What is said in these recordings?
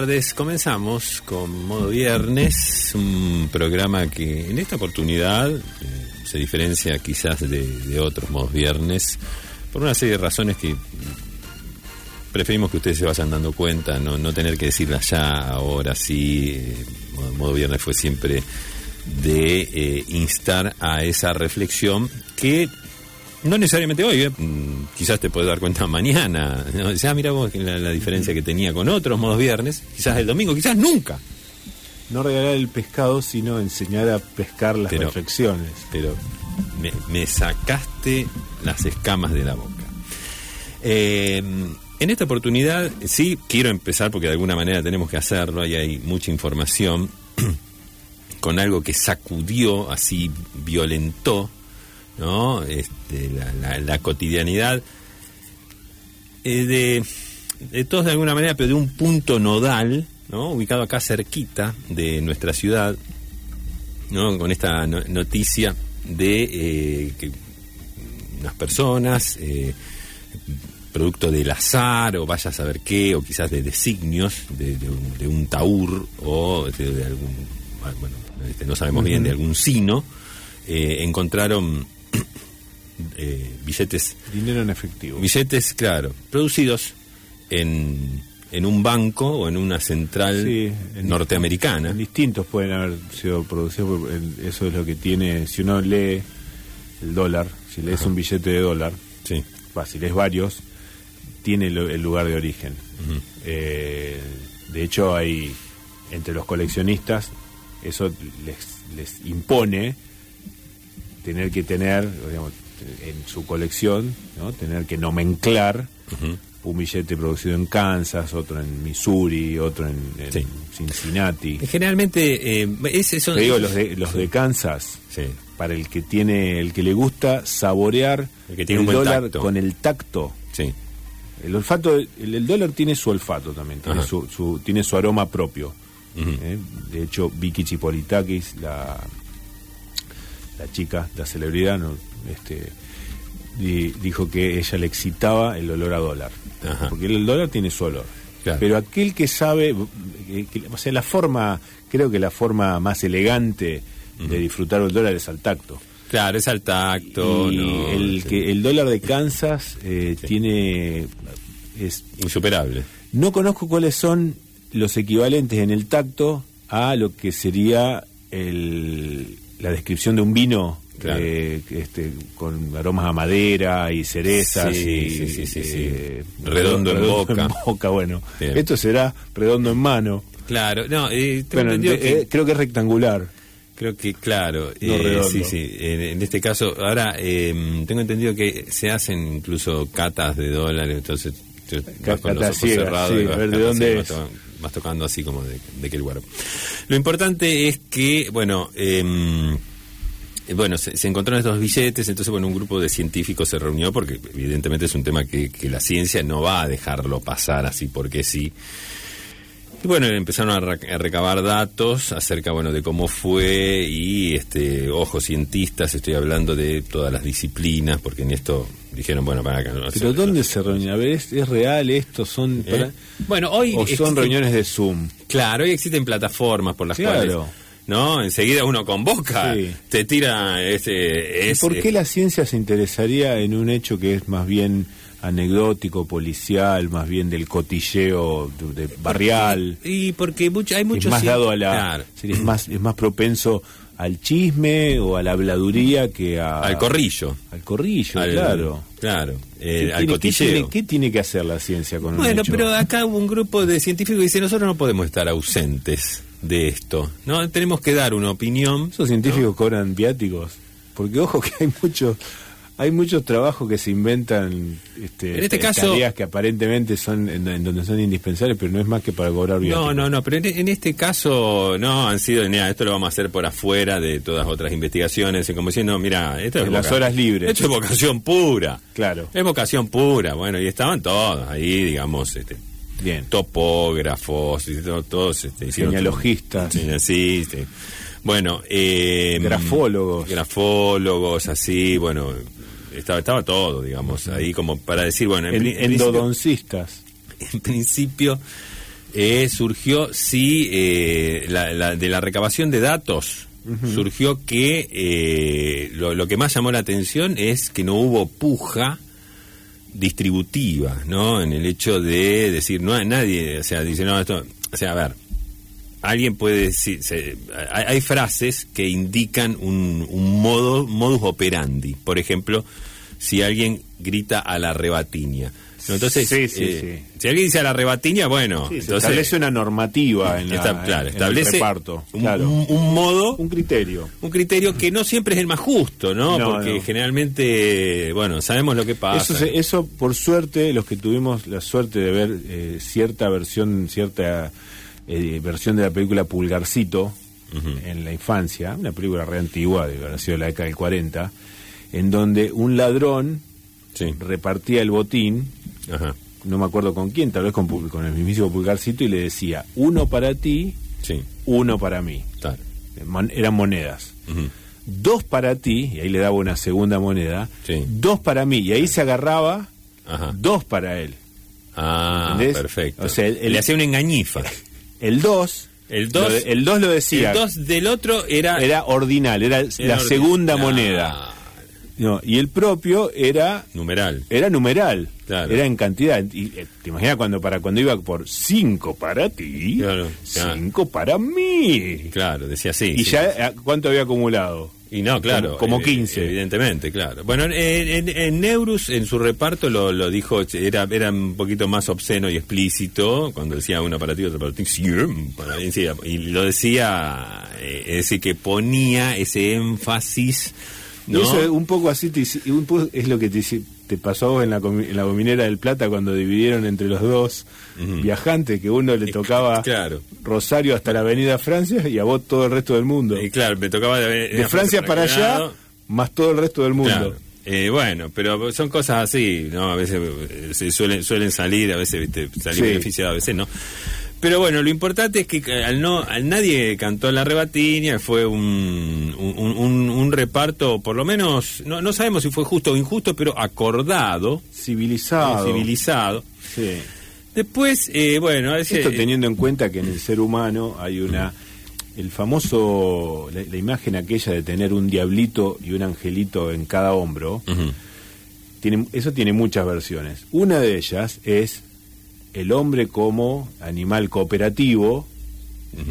tardes. Comenzamos con Modo Viernes, un programa que en esta oportunidad eh, se diferencia quizás de, otros Modos Viernes por una serie de razones que preferimos que ustedes se vayan dando cuenta, no, tener que decirlas ya, ahora sí. Eh, modo, Viernes fue siempre de eh, instar a esa reflexión que no necesariamente hoy, ¿eh? Mm, quizás te puedes dar cuenta mañana. Ya mira vos la, diferencia que tenía con otros modos viernes, quizás el domingo, quizás nunca. No regalar el pescado, sino enseñar a pescar las reflexiones. Pero me, sacaste las escamas de la boca. Eh, en esta oportunidad, sí, quiero empezar porque de alguna manera tenemos que hacerlo, ahí hay mucha información, con algo que sacudió, así violentó ¿no? Este, la, cotidianidad eh, de, todos de alguna manera, pero de un punto nodal, ¿no? Ubicado acá cerquita de nuestra ciudad, ¿no? Con esta noticia de eh, que unas personas, eh, producto del azar, o vaya a saber qué, o quizás de designios de, un, taur, o de, algún, bueno, este, no sabemos bien, de algún sino, encontraron eh, billetes. Dinero en efectivo. Billetes, claro, producidos en, en un banco o en una central norteamericana. distintos pueden haber sido producidos, eso es lo que tiene, si uno lee el dólar, si lees un billete de dólar, sí. si lees varios, tiene el lugar de origen. Eh, de hecho, hay entre los coleccionistas, eso les, les impone tener que tener, digamos, en su colección, ¿no? tener que nomenclar un billete producido en Kansas, otro en Missouri, otro en, Cincinnati. Generalmente, eh, Te digo, los de, los de Kansas, para el que tiene, el que le gusta saborear el, dólar con el tacto. Sí. El olfato, el, dólar tiene su olfato también, tiene su, tiene su aroma propio. ¿eh? De hecho, Vicky Chipolitakis, la, la chica, la celebridad, no, este, dijo que ella le excitaba el olor a dólar. Porque el dólar tiene su olor. Pero aquel que sabe, eh, o sea, la forma, creo que la forma más elegante de disfrutar el dólar es al tacto. Claro, es al tacto. Y el, que, el dólar de Kansas eh, tiene... Es, Insuperable. No conozco cuáles son los equivalentes en el tacto a lo que sería el, la descripción de un vino eh, este, con aromas a madera y cerezas y eh, redondo, en boca. bueno, esto será redondo en mano. Claro, no, eh, creo que es rectangular. Creo que, claro, sí, sí. En, este caso, ahora tengo entendido que se hacen incluso catas de dólares, entonces vas con los ojos cerrados a ver de dónde vas, tocando así como de, qué lugar. Lo importante es que, bueno, eh, bueno, se, encontraron estos billetes, entonces bueno, un grupo de científicos se reunió porque evidentemente es un tema que, la ciencia no va a dejarlo pasar así porque sí. Y bueno, empezaron a, recabar datos acerca, bueno, de cómo fue y, este, ojo, cientistas, estoy hablando de todas las disciplinas, porque en esto dijeron, bueno, para acá. No Pero ¿dónde se reunían? A ver, ¿es, real esto? ¿Son ¿Eh? Bueno, hoy... ¿O son reuniones de Zoom? Claro, hoy existen plataformas por las cuales ¿no? Enseguida uno convoca, te tira ese... ¿Por qué la ciencia se interesaría en un hecho que es más bien anecdótico, policial, más bien del cotilleo de, barrial? Y porque hay muchos... Es más dado a la... Es, más, es más propenso al chisme o a la habladuría que a... Al corrillo. Al corrillo, claro. Claro, eh, al cotilleo. ¿qué tiene, que hacer la ciencia con Bueno, pero acá hubo un grupo de científicos que dice, nosotros no podemos estar ausentes de esto. No tenemos que dar una opinión. Esos científicos cobran viáticos, porque ojo que hay muchos hay muchos trabajos que se inventan este, en este caso que aparentemente son en, donde son indispensables pero no es más que para cobrar viáticos. no no no pero en, este caso no han sido esto lo vamos a hacer por afuera de todas otras investigaciones y como diciendo mira esto es las horas libres esto es vocación pura claro es vocación pura bueno y estaban todos ahí digamos este Bien. topógrafos, todos este, señalogistas. Sí, sí, Bueno, eh, grafólogos. Grafólogos, así, bueno, estaba, estaba todo, digamos, ahí como para decir, bueno, en, endodoncistas. En principio, eh, surgió, sí, eh, la- la- de la recabación de datos, surgió que eh, lo, lo que más llamó la atención es que no hubo puja distributiva, ¿no? En el hecho de decir, no hay nadie, o sea, dice, no, esto, o sea, a ver, alguien puede decir, se- hay, hay frases que indican un, un modo, modus operandi, por ejemplo, si alguien grita a la rebatiña. ¿no? Entonces, Sí, sí, eh, si alguien dice a la rebatiña, bueno, Sí, se establece una normativa en, la, está- claro, en el establece reparto. un, claro. un- un modo Un criterio. un criterio que no siempre es el más justo, ¿no? No, Porque no. generalmente, bueno, sabemos lo que pasa. Eso, se- eso, por suerte, los que tuvimos la suerte de ver eh, cierta versión, cierta eh, versión de la película Pulgarcito en la infancia, una película re antigua, de haber sido de la década del 40, en donde un ladrón Sí. repartía el botín, Ajá. no me acuerdo con quién, tal vez con, el mismísimo Pulgarcito, y le decía, uno para ti, Sí, uno para mí. Mon- eran monedas. Dos para ti, y ahí le daba una segunda moneda, Sí. dos para mí, y ahí se agarraba Ajá. dos para él. Ah, ¿Entendés? perfecto. O sea, el- Le hacía una engañifa. El 2 El dos- lo, de- el dos lo decía El 2 del otro era... era ordinal, era, la orden- segunda moneda. No, y el propio era Numeral. era numeral, Claro. era en cantidad. Y, eh, te imaginas cuando para cuando iba por cinco para ti, Claro, ya. cinco para mí. Claro, decía así. y sí. ya eh, cuánto había acumulado. Y no, claro. Como- como eh, 15. Evidentemente, claro. Bueno, en, en- en Neurus, en su reparto, lo, lo dijo, era, era un poquito más obsceno y explícito, cuando decía uno para ti, otro para ti, sí, y lo decía, eh, es decir, que ponía ese énfasis, Y ¿no? eso es un poco así te un poco es lo que te, te pasó en la, en la gominera del Plata cuando dividieron entre los dos viajantes, que uno le tocaba Claro. Rosario hasta la Avenida Francia y a vos todo el resto del mundo. Y claro, me tocaba de, de Francia para allá, más todo el resto del mundo. Claro. Eh, bueno, pero son cosas así, ¿no? A veces eh, se suelen, suelen salir, a veces ¿viste? salir Sí. beneficiados, a veces no. Pero bueno, lo importante es que eh, al no al nadie cantó la rebatiña, fue un, un, un- un reparto, por lo menos, no, no sabemos si fue justo o injusto, pero acordado, Civilizado. civilizado. Sí. Después, eh, bueno, ese- Esto teniendo en cuenta que en el ser humano hay una el famoso la, la imagen aquella de tener un diablito y un angelito en cada hombro tiene eso tiene muchas versiones una de ellas es el hombre como animal cooperativo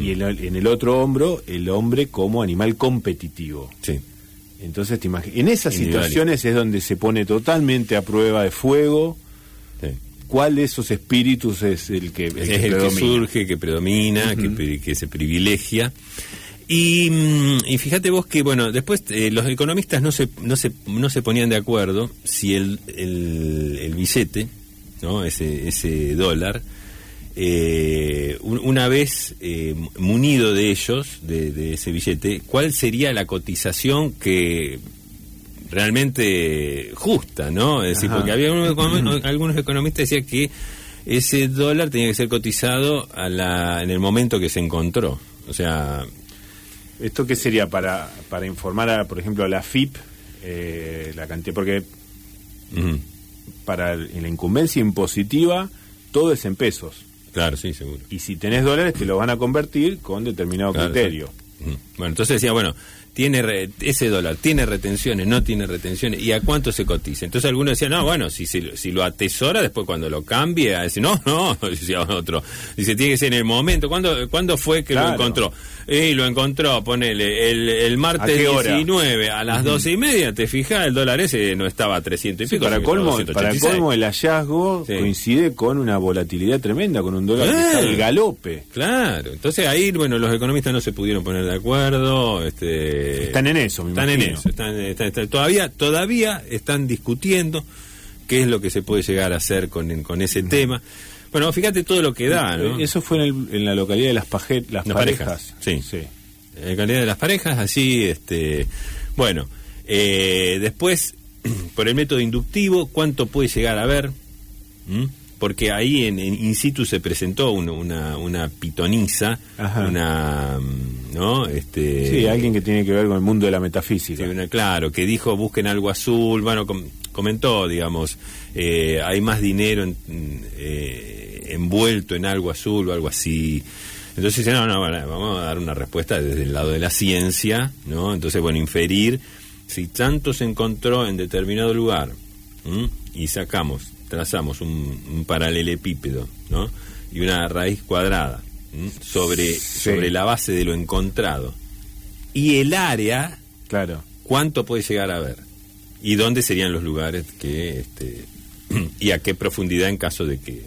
y en el, en el otro hombro el hombre como animal competitivo Sí. entonces te en esas situaciones es donde se pone totalmente a prueba de fuego sí. cuál de esos espíritus es el que, el es que el que surge, que predomina, que, que se privilegia. Y, mm, y fíjate vos que, bueno, después eh, los economistas no se, no, se, no se ponían de acuerdo si el, el, el billete, ¿no? ese, ese dólar, eh, un- una vez eh, munido de ellos, de, de ese billete, ¿cuál sería la cotización que realmente justa, ¿no? Es decir, Ajá. porque había unos algunos economistas decían que ese dólar tenía que ser cotizado a la, en el momento que se encontró. O sea, ¿Esto qué sería para, para informar, a, por ejemplo, a la FIP eh, la cantidad? Porque para el- la incumbencia impositiva todo es en pesos. claro, sí, seguro. Y si tenés dólares te lo van a convertir con determinado Claro, criterio. sí. Bueno, entonces decía, bueno, tiene re- ese dólar, tiene retenciones, no tiene retenciones, ¿y a cuánto se cotiza? Entonces algunos decían, no, bueno, si, lo- si lo atesora, después cuando lo cambie, a decir, no, no, decía otro, dice, tiene que ser en el momento, ¿cuándo, ¿cuándo fue que lo Claro. encontró? Y lo encontró, ponele, el, el ¿A martes hora? 19 a las doce y media, te fijas, el dólar ese no estaba a 300 y Sí, pico. para colmo, a para 286. colmo el hallazgo Sí. coincide con una volatilidad tremenda, con un dólar que está al galope. Claro, entonces ahí, bueno, los economistas no se pudieron poner de acuerdo. Este, Están en eso, me están en eso, están, están- están- todavía, todavía están discutiendo qué es lo que se puede llegar a hacer con, con ese tema. Bueno, fíjate todo lo que da, ¿no? Eh, Eso fue en, el- en la localidad de las, paje- las Las parejas. parejas, sí. En calidad de las parejas, así, este, bueno, eh, después, por el método inductivo, ¿cuánto puede llegar a ver? ¿Mm? Porque ahí en, en in situ se presentó un- una, una pitonisa, Ajá. una, mm, ¿no? Este, Sí, alguien que tiene que ver con el mundo de la Sí, metafísica. una- claro, que dijo busquen algo azul, bueno, com- comentó, digamos, eh, hay más dinero en, eh, envuelto en algo azul o algo así. Entonces no, no, vamos a dar una respuesta desde el lado de la ciencia, ¿no? Entonces, bueno, inferir si tanto se encontró en determinado lugar y sacamos, trazamos un, paralelepípedo, ¿no? Y una raíz cuadrada sobre, sobre la base de lo encontrado. Y el área, claro. ¿cuánto puede llegar a ver? ¿Y dónde serían los lugares que, este, y a qué profundidad en caso de que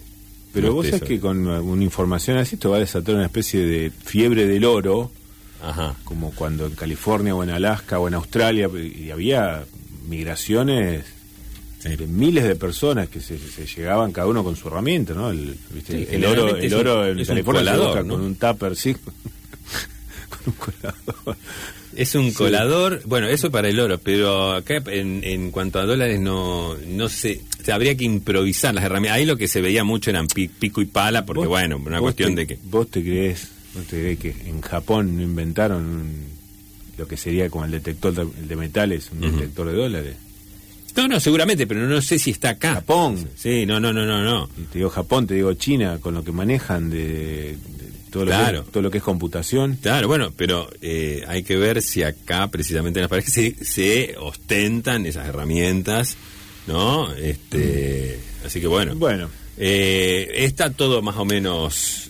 pero vos sabés que con una información así esto va a desatar una especie de fiebre del oro, como cuando en California o en Alaska o en Australia y había migraciones de miles de personas que se, llegaban cada uno con su herramienta, ¿no? El, oro, el oro en California con un tupper, sí, con un colador. Es un colador, bueno, eso para el oro, pero acá en, en cuanto a dólares no, no sé, habría que improvisar las herramientas. Ahí lo que se veía mucho eran pico y pala, porque bueno, una cuestión de que... ¿Vos te crees, vos te crees que en Japón no inventaron lo que sería como el detector de, metales, un detector de dólares? No, no, seguramente, pero no sé si está acá. Japón. Sí, no, no, no, no, no. te digo Japón, te digo China, con lo que manejan de, todo, lo que es, todo lo que es computación. Claro, bueno, pero eh, hay que ver si acá, precisamente en las paredes, se, se ostentan esas herramientas ¿no? Este, así que bueno. Bueno. Eh, está todo más o menos...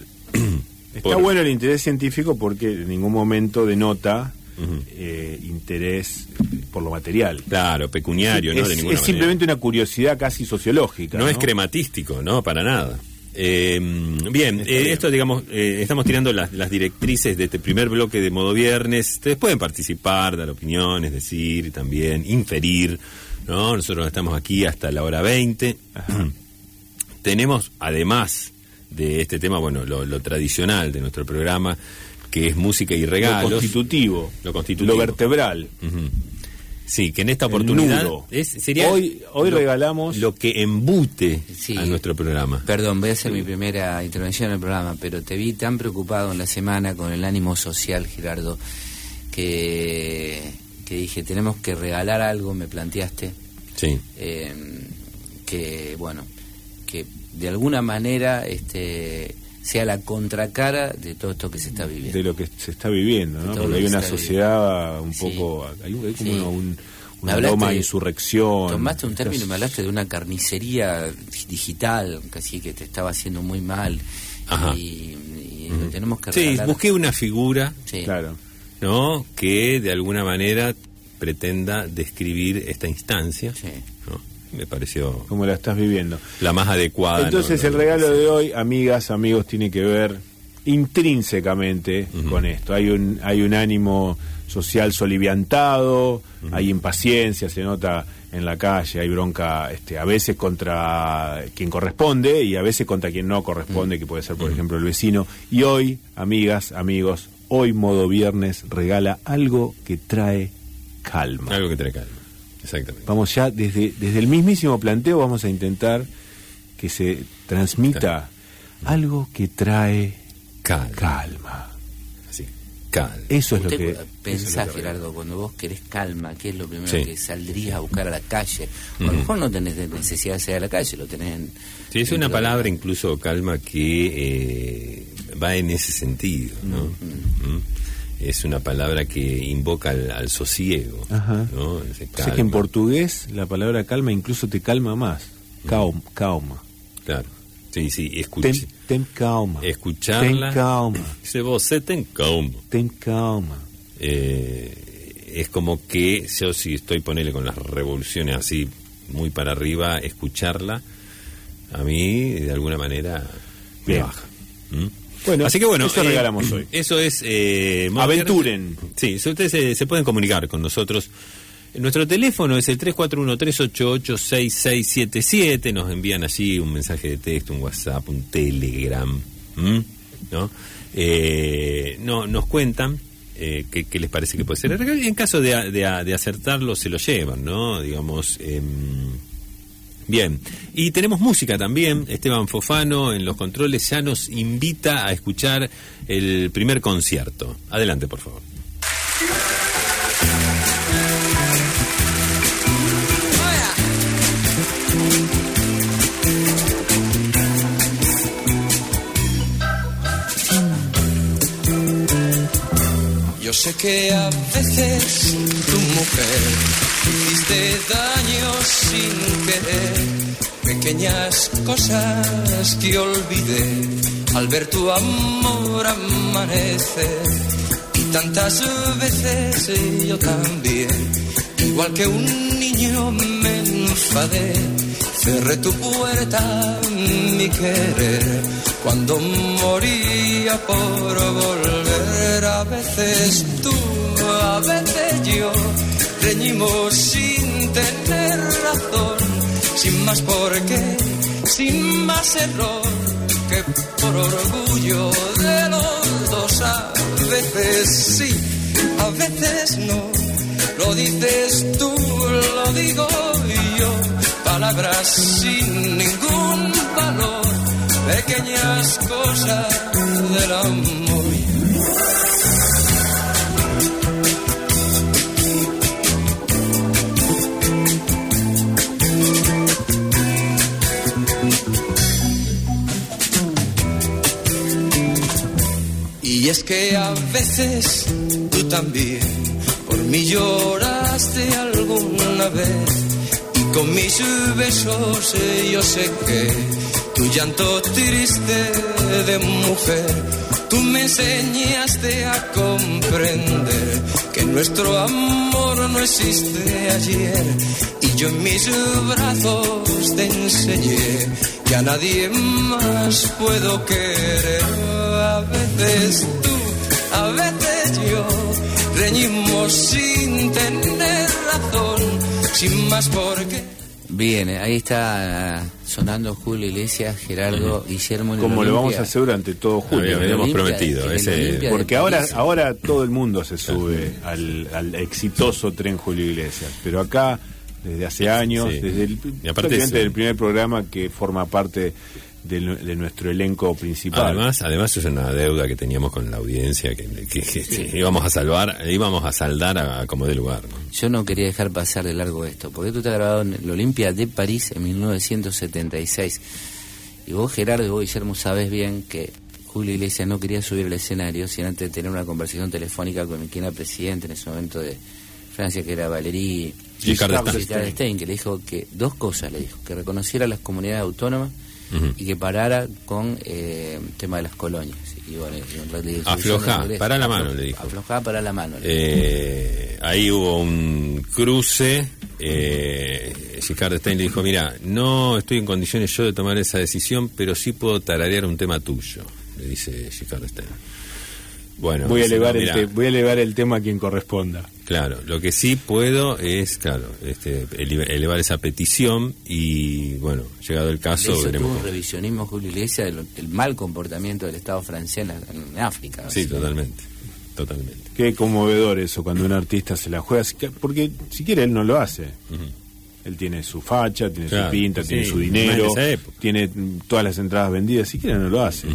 está bueno el interés científico porque en ningún momento denota eh, interés por lo material. Claro, pecuniario, ¿no? Es, es simplemente una curiosidad casi sociológica. No, es crematístico, ¿no? Para nada. Eh, bien, esto digamos, estamos tirando las, las, directrices de este primer bloque de modo viernes. Ustedes pueden participar, dar opiniones, decir también, inferir ¿no? Nosotros estamos aquí hasta la hora 20. Tenemos, además de este tema, bueno, lo, tradicional de nuestro programa, que es música y regalos. Lo constitutivo. Lo constitutivo. Lo vertebral. Sí, que en esta oportunidad es, sería hoy hoy regalamos lo que embute a nuestro programa. Perdón, voy a hacer mi primera intervención en el programa, pero te vi tan preocupado en la semana con el ánimo social, Gerardo, que que dije, tenemos que regalar algo, me planteaste. Sí. Eh, que, bueno, que de alguna manera este, sea la contracara de todo esto que se está viviendo. De lo que se está viviendo, ¿no? Porque hay una sociedad un poco. Hay, como un, una aroma insurrección. Tomaste un término y me hablaste de una carnicería digital, casi que te estaba haciendo muy mal. Ajá. Y, tenemos que Sí, busqué una figura. Sí. Claro ¿no? que de alguna manera pretenda describir esta instancia. Me pareció... Como la estás viviendo. La más adecuada. Entonces el regalo de hoy, amigas, amigos, tiene que ver intrínsecamente con esto. Hay un, hay un ánimo social soliviantado, hay impaciencia, se nota en la calle, hay bronca este, a veces contra quien corresponde y a veces contra quien no corresponde, que puede ser, por ejemplo, el vecino. Y hoy, amigas, amigos, hoy modo viernes regala algo que trae calma. Algo que trae calma, exactamente. Vamos ya, desde, desde el mismísimo planteo vamos a intentar que se transmita algo que trae calma. Así, calma. Eso es lo que... Pensá, Gerardo, cuando vos querés calma, ¿qué es lo primero que saldrías a buscar a la calle? A lo mejor no tenés necesidad de salir a la calle, lo tenés en... Sí, es una palabra incluso calma que... Eh, va en ese sentido, ¿no? ¿Mm? Es una palabra que invoca al, sosiego, ¿no? que en portugués la palabra calma incluso te calma más. Calma. calma. Claro. Sí, sí, escucha. Ten, calma. Escucharla. Ten calma. Dice vos, ten calma. Ten calma. Eh, es como que yo si estoy ponerle con las revoluciones así muy para arriba, escucharla, a mí de alguna manera me baja. Bueno, Así que bueno, eso regalamos hoy. Eso es... Eh, Aventuren. Sí, ustedes se, pueden comunicar con nosotros. Nuestro teléfono es el 341-388-6677. Nos envían allí un mensaje de texto, un WhatsApp, un Telegram. ¿No? Eh, no nos cuentan eh, qué, les parece que puede ser en caso de, de, acertarlo, se lo llevan, ¿no? Digamos... Eh, Bien, y tenemos música también. Esteban Fofano en los controles ya nos invita a escuchar el primer concierto. Adelante, por favor. Yo sé que a veces tu mujer hiciste daño sin querer, pequeñas cosas que olvidé al ver tu amor amanecer. Y tantas veces yo también, igual que un niño me enfadé, cerré tu puerta, mi querer, cuando moría por volver. A veces tú, a veces yo, reñimos sin tener razón, sin más por qué, sin más error que por orgullo de los dos. A veces sí, a veces no. Lo dices tú, lo digo yo. Palabras sin ningún valor, pequeñas cosas del amor. Es que a veces tú también por mí lloraste alguna vez. Y con mis besos yo sé que tu llanto triste de mujer, tú me enseñaste a comprender que nuestro amor no existe ayer. Y yo en mis brazos te enseñé que a nadie más puedo querer. A veces tú, a veces yo, reñimos sin tener razón, sin más por qué. Bien, ahí está sonando Julio Iglesias, Gerardo, Guillermo. en el Como lo vamos a hacer durante todo julio. Habíamos prometido. ese-. Porque ahora, ahora todo el mundo se sube al, al exitoso tren Julio Iglesias. Pero acá, desde hace años, Sí. desde el, Y aparte prácticamente es- del primer programa que forma parte de, de nuestro elenco principal. Además, además es una deuda que teníamos con la audiencia que, que- que- que íbamos a salvar, íbamos a saldar a, como de lugar. ¿no? Yo no quería dejar pasar de largo esto, porque esto está grabado en el Olimpia de París en 1976. Y vos, Gerardo, y vos, Guillermo, sabés bien que Julio Iglesias no quería subir al escenario sin antes tener una conversación telefónica con quien era presidente en ese momento de Francia, que era Valéry Giscard d'Estaing. Giscard d'Estaing, que le dijo que dos cosas, le dijo, que reconociera las comunidades autónomas Y que parara con eh, el tema de las colonias. Y bueno, en Aflojá, pará la mano, le dijo. Aflojá, para la mano. Eh, ahí hubo un cruce. Eh, Giscard d'Estaing le dijo: Mira, no estoy en condiciones yo de tomar esa decisión, pero sí puedo tararear un tema tuyo, le dice Giscard d'Estaing. Bueno, voy, a elevar "No, el mirá, te- voy a elevar el tema a quien corresponda. Claro, lo que sí puedo es, claro, este, ele- elevar esa petición y, bueno, llegado el caso, Eso tuvo veremos. un cómo. revisionismo, Julio Iglesias, del, del mal comportamiento del Estado francés en, la- en África. Sí, Así. totalmente, totalmente. Qué conmovedor eso cuando un artista se la juega, porque si quiere él no lo hace. Él tiene su facha, tiene Claro, su pinta, sí, tiene su dinero, tiene todas las entradas vendidas, si quiere no lo hace.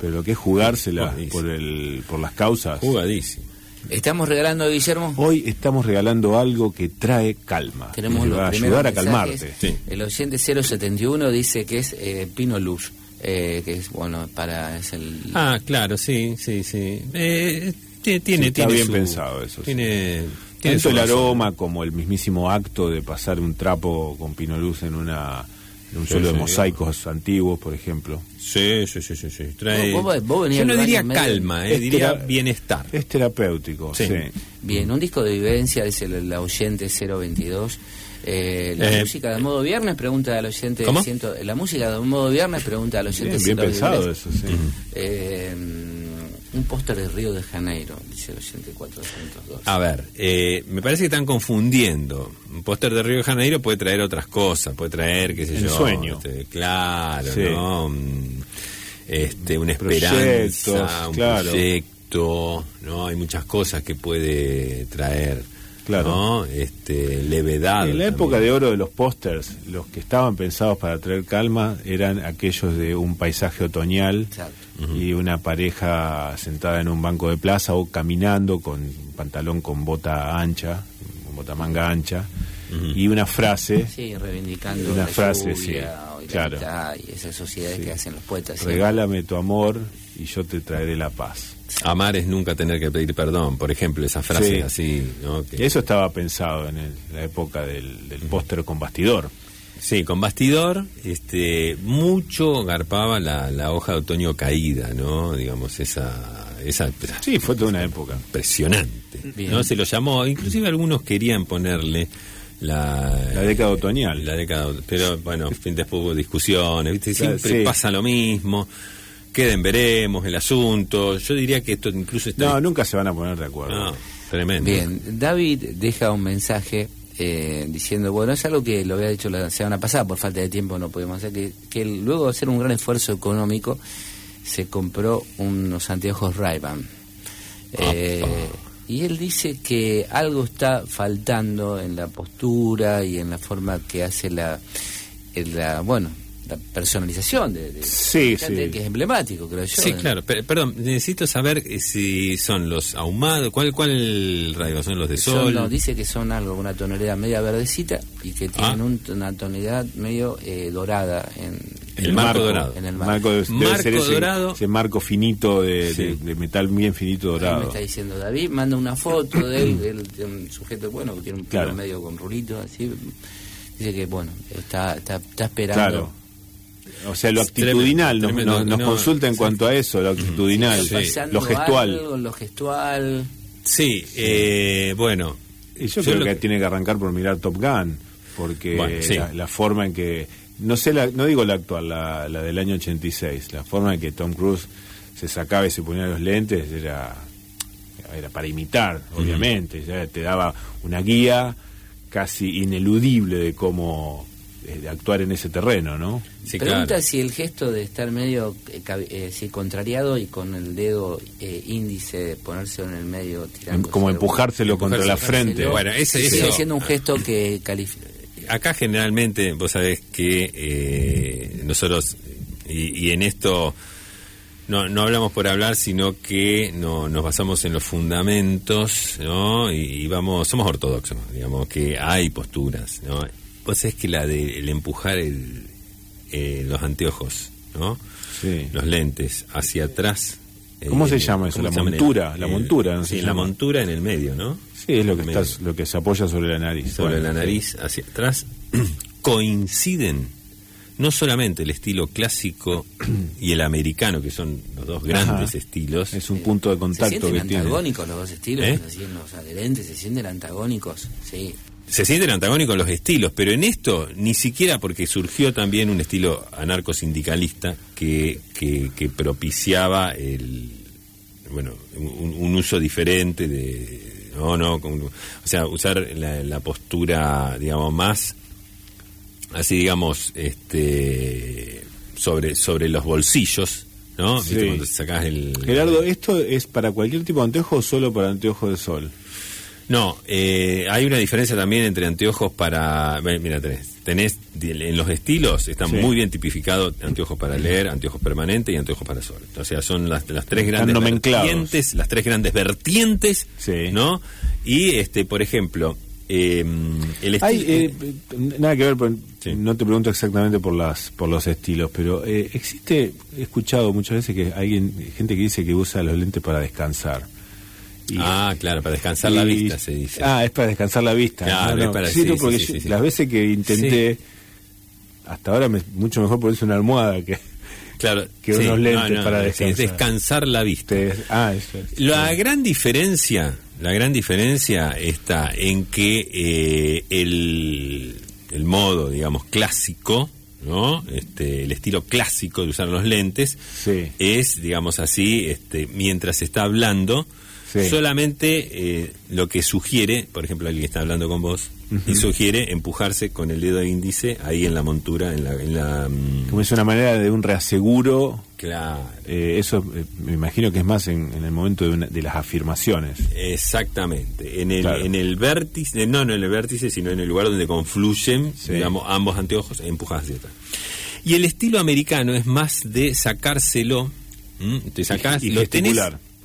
Pero lo que es jugársela Jugadísimo. por, el, por las causas. Jugadísimo. Estamos regalando, Guillermo. Hoy estamos regalando algo que trae calma. Tenemos que los va a ayudar a calmarte. Sí. El oyente 071 dice que es eh, Pino Luz, eh, que es, bueno, para... Es el, Ah, claro, sí, sí, sí. Eh, ti- tiene, Sí, está tiene bien su- pensado eso, sí. Tiene, tiene Tanto el aroma como el mismísimo acto de pasar un trapo con pinoluz en una en un Sí, suelo de sí. mosaicos antiguos, por ejemplo. Sí, sí, sí, sí. sí. Trae, Vos- vos- vos venías yo no diría calma, eh, Es diría bienestar. Es terapéutico, sí. Sí. Bien, un disco de vivencia, dice la, la oyente 022. Eh, la Eh, música de modo viernes, pregunta al oyente ¿Cómo? ciento- la música de modo viernes, pregunta al oyente Bien, bien 123. pensado eso, sí. Eh, un póster de Río de Janeiro, dice el oyente 402. A ver, eh, me parece que están confundiendo. Un póster de Río de Janeiro puede traer otras cosas, puede traer, qué sé El yo. sueño. este, claro, Sí. ¿no? Un, Este, una esperanza, un claro. proyecto, ¿no? Hay muchas cosas que puede traer, Claro. ¿no? Este, levedad. En la también. época de oro de los pósters, los que estaban pensados para traer calma eran aquellos de un paisaje otoñal Exacto. Y una pareja sentada en un banco de plaza o caminando con un pantalón con bota ancha, con bota manga ancha, y una frase Sí, reivindicando Una la frase, lluvia y Claro. y esas sociedades Sí. que hacen los poetas. ¿sí? Regálame tu amor y yo te traeré la paz. Amar es nunca tener que pedir perdón, por ejemplo, esa frase Sí. así, ¿no? Que- Eso estaba pensado en el- la época del, del póster con bastidor. Sí, con bastidor, este, mucho garpaba la, la hoja de otoño caída, ¿no? Digamos, esa, esa Sí, fue toda una época. impresionante, Bien. ¿no? Se lo llamó, inclusive algunos querían ponerle la, La década otoñal. la década, pero bueno, en fin, después hubo discusiones, ¿viste? Siempre sí. pasa lo mismo, queden, veremos el asunto, yo diría que esto incluso está... No, nunca se van a poner de acuerdo. No, tremendo. Bien, David deja un mensaje eh, diciendo, bueno, es algo que lo había dicho la semana pasada, por falta de tiempo no pudimos hacer, que, luego de hacer un gran esfuerzo económico, se compró unos anteojos Ray-Ban. Eh, y él dice que algo está faltando en la postura y en la forma que hace la bueno, la personalización de, de- Sí, de- sí. que es emblemático, creo yo. Sí, claro. Pe- perdón, necesito saber eh, si son los ahumados. ¿Cuál, cuál radio? ¿Son los de Son- sol? no, dice que son algo, una tonalidad media verdecita y que tienen Ah. un- una tonalidad medio eh, dorada en El marco dorado. En el marco, marco. debe- debe Marco ser ese, dorado. ese marco finito de, Sí. de- de metal bien finito Ahí me dorado. está diciendo David, manda una foto de él, él tiene un sujeto bueno que tiene un pelo Claro. medio con rulito así. Dice que bueno, está, está, está esperando. Claro. O sea, lo tremendo, actitudinal, nos, tremendo. nos- nos No, consulta en sí. cuanto a eso, lo actitudinal, Sí. Pasando lo gestual. algo, lo gestual. Sí, eh, bueno. Y yo, Yo creo lo que, tiene que arrancar por mirar Top Gun, porque Bueno, sí. la, la forma en que, no sé, la, no digo la actual, la, la del año 86, la forma en que Tom Cruise se sacaba y se ponía los lentes era, era para imitar, obviamente, ya te daba una guía casi ineludible de cómo de actuar en ese terreno, ¿no? Sí, Pregunta claro. si el gesto de estar medio eh, eh, sí, contrariado y con el dedo eh, índice ponerse en el medio tirando Como empujárselo contra la frente. Bueno, ese- sigue eso- siendo un gesto que califica Acá generalmente, vos sabés que eh, nosotros, y, y en esto no, no hablamos por hablar, sino que no, nos basamos en los fundamentos, ¿no? Y, y vamos, somos ortodoxos, digamos, que hay posturas, ¿no? Vos sabés que la de el empujar el, eh, los anteojos, ¿no? Sí. Los lentes hacia atrás. ¿Cómo se eh, llama eso? ¿cómo La se montura, El- la montura, ¿no se Sí, la llama? montura en el medio, ¿no? Sí, es lo que, lo se apoya sobre la nariz. sobre Bueno, la sí. nariz hacia atrás, coinciden no solamente el estilo clásico y el americano, que son los dos grandes Ajá. estilos, Es un punto de se contacto sienten que tiene. antagónicos los dos estilos ¿Eh? así en los adherentes se sienten antagónicos sí se sienten antagónicos los estilos, pero en esto ni siquiera porque surgió también un estilo anarcosindicalista que, que, que propiciaba el bueno un, un uso diferente de no no con- o sea usar la, la postura digamos más así digamos este sobre sobre los bolsillos no ¿Viste Sí. cuando sacás el Gerardo, ¿esto es para cualquier tipo de anteojo o solo para anteojos de sol? No, eh, hay una diferencia también entre anteojos para... Mira, tenés, tenés en los estilos, están Sí. muy bien tipificados anteojos para leer, anteojos permanentes y anteojos para sol. O sea, son las, las tres grandes vertientes, las tres grandes vertientes, Sí. ¿no? Y, este por ejemplo, eh, el estilo... Hay, eh, nada que ver, pero Sí. no te pregunto exactamente por las por los estilos, pero eh, existe, he escuchado muchas veces que alguien, gente que dice que usa los lentes para descansar. Y- ah, claro, para descansar la vista se dice. Ah, es para descansar la vista. Claro, No, no, es para- sí, porque yo- las veces que intenté, hasta ahora me, mucho mejor ponerse una almohada que... claro, que unos lentes para sí, es descansar. descansar la vista. Ah, eso es. La gran diferencia, la gran diferencia está en que eh, el, el modo, digamos, clásico, ¿no? Este, el estilo clásico de usar los lentes Sí. es, digamos así, este, mientras se está hablando, Sí. solamente eh, lo que sugiere, por ejemplo, alguien está hablando con vos y sugiere empujarse con el dedo índice ahí en la montura, en la, en la mm, Como es una manera de un reaseguro claro. Eh, eso eh, me imagino que es más en, en el momento de, una- de las afirmaciones. Exactamente, en el, Claro. en el vértice, no, no en el vértice, sino en el lugar donde confluyen, Sí. digamos, ambos anteojos, empujas hacia atrás. Y el estilo americano es más de sacárselo, ¿m? te sacás, Y- y lo tenés.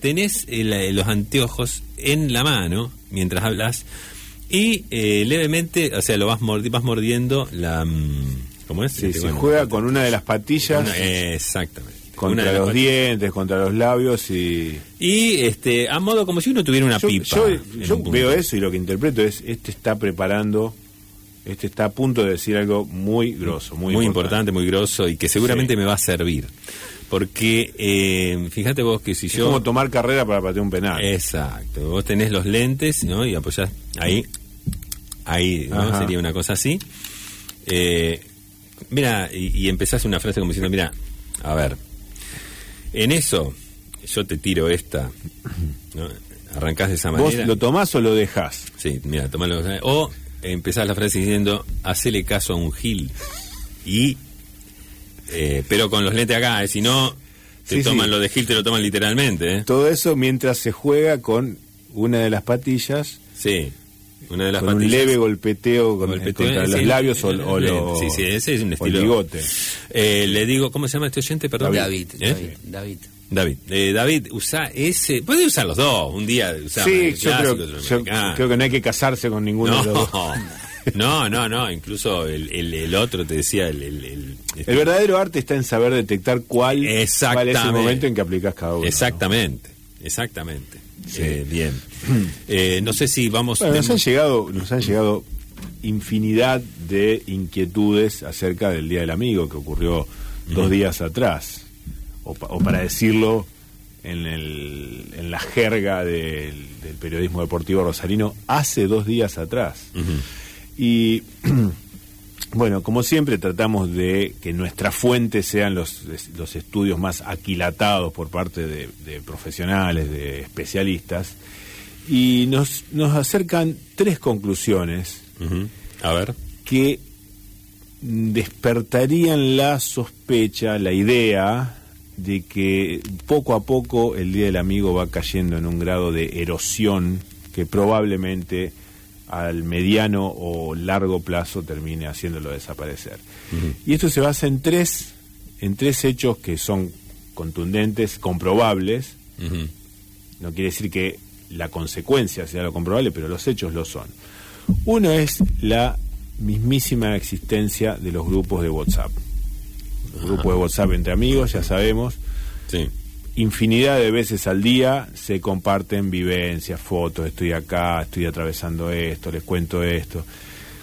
Tenés eh, los anteojos en la mano mientras hablas y eh, levemente, o sea, lo vas, mordi- vas mordiendo la, mm, ¿Cómo es? Sí, Este, se bueno, juega con una de las patillas una- exactamente. Contra los dientes, contra los labios y... Y este, a modo como si uno tuviera una yo pipa. yo- un veo eso y lo que interpreto es, este está preparando, este está a punto de decir algo muy grosso, muy, muy, importante, muy grosso y que seguramente Sí. me va a servir. Porque eh, fíjate vos que si Es yo. como tomar carrera para patear un penal. Exacto. Vos tenés los lentes, ¿no? Y apoyás ahí. Ahí. Sería una cosa así. Eh, mira, y, y empezás una frase como diciendo, mira, a ver, en eso yo te tiro esta, ¿no? Arrancás de esa ¿Vos manera. lo tomás o lo dejás? Sí, mira, tomalo. O empezás la frase diciendo, hacele caso a un gil. Y. eh, pero con los lentes acá, eh, si no, te Sí, toman sí. lo de gil, te lo toman literalmente, ¿eh? Todo eso mientras se juega con una de las patillas, Sí. Una de las con un patillas. leve golpeteo, con- Golpeteo, contra sí, los labios o, el- o lo- Sí, sí, ese es un o el estilo. bigote. Eh, le digo, ¿cómo se llama este oyente? Perdón. David, ¿Eh? David, David. David, eh, David, usa ese. Puede usar los dos. Un día usamos Sí, yo clásico, creo, yo creo que no hay que casarse con ninguno de los dos. No, no, no, no, incluso el, el, el otro te decía el, el, el- este- El verdadero arte está en saber detectar cuál, cuál es el momento en que aplicas cada uno. Exactamente, exactamente. Eh, bien. Eh, no sé si vamos. Bueno, nos han llegado, nos han llegado infinidad de inquietudes acerca del Día del Amigo que ocurrió dos días atrás. O, pa- o para decirlo en, el, en la jerga del, del periodismo deportivo rosarino, hace dos días atrás. Y bueno, como siempre tratamos de que nuestras fuentes sean los, los estudios más aquilatados por parte de, de profesionales, de especialistas, y nos, nos acercan tres conclusiones. A ver. que despertarían la sospecha, la idea de que poco a poco el Día del Amigo va cayendo en un grado de erosión que probablemente al mediano o largo plazo termine haciéndolo desaparecer. Y esto se basa en tres, en tres hechos que son contundentes, comprobables, no quiere decir que la consecuencia sea lo comprobable, pero los hechos lo son. Uno es la mismísima existencia de los grupos de WhatsApp. Los grupos de WhatsApp entre amigos, ya sabemos, Sí. infinidad de veces al día se comparten vivencias, fotos, estoy acá, estoy atravesando esto, les cuento esto.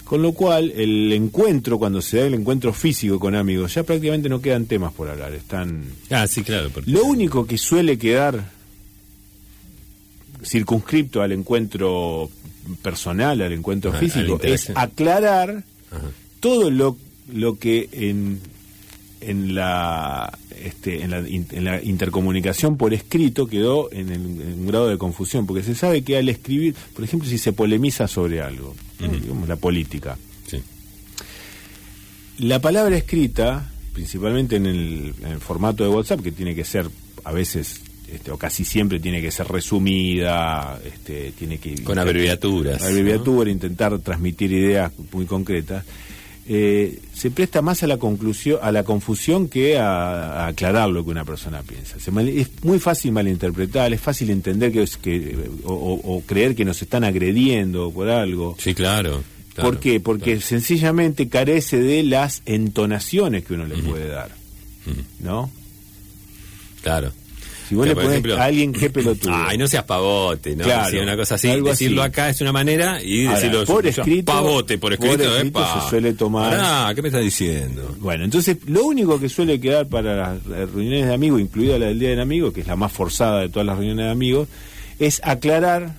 Con lo cual, el encuentro, cuando se da el encuentro físico con amigos, ya prácticamente no quedan temas por hablar, están Ah, sí, claro. porque- lo único que suele quedar circunscripto al encuentro personal, al encuentro Ah, físico, es aclarar Ajá. todo lo, lo que en, en, la, este, en, la, in- en la intercomunicación por escrito quedó en, el- en un grado de confusión, porque se sabe que al escribir, por ejemplo, si se polemiza sobre algo, la política, Sí. la palabra escrita, principalmente en el, en el formato de WhatsApp, que tiene que ser a veces este, o casi siempre tiene que ser resumida, este, tiene que Con abreviaturas, abreviatura, intentar transmitir ideas muy concretas. Eh, se presta más a la conclusión, a la confusión que a, a aclarar lo que una persona piensa. Se mal- es muy fácil malinterpretar, es fácil entender que, es que o, o- o creer que nos están agrediendo por algo. Sí, claro. claro, ¿Por qué? Porque claro. sencillamente carece de las entonaciones que uno le puede dar, ¿no? Claro. Si vos le por pones ejemplo, a alguien qué pelotudo. Ay, no seas pavote, ¿no? Claro, Sí, una cosa así. Decirlo así. acá es una manera y Ahora, decirlo por escrito- pavote por por escrito, escrito epa. se suele tomar- Pará, ¿qué me estás diciendo? Bueno, entonces lo único que suele quedar para las reuniones de amigos, incluida la del Día del Amigo, que es la más forzada de todas las reuniones de amigos, es aclarar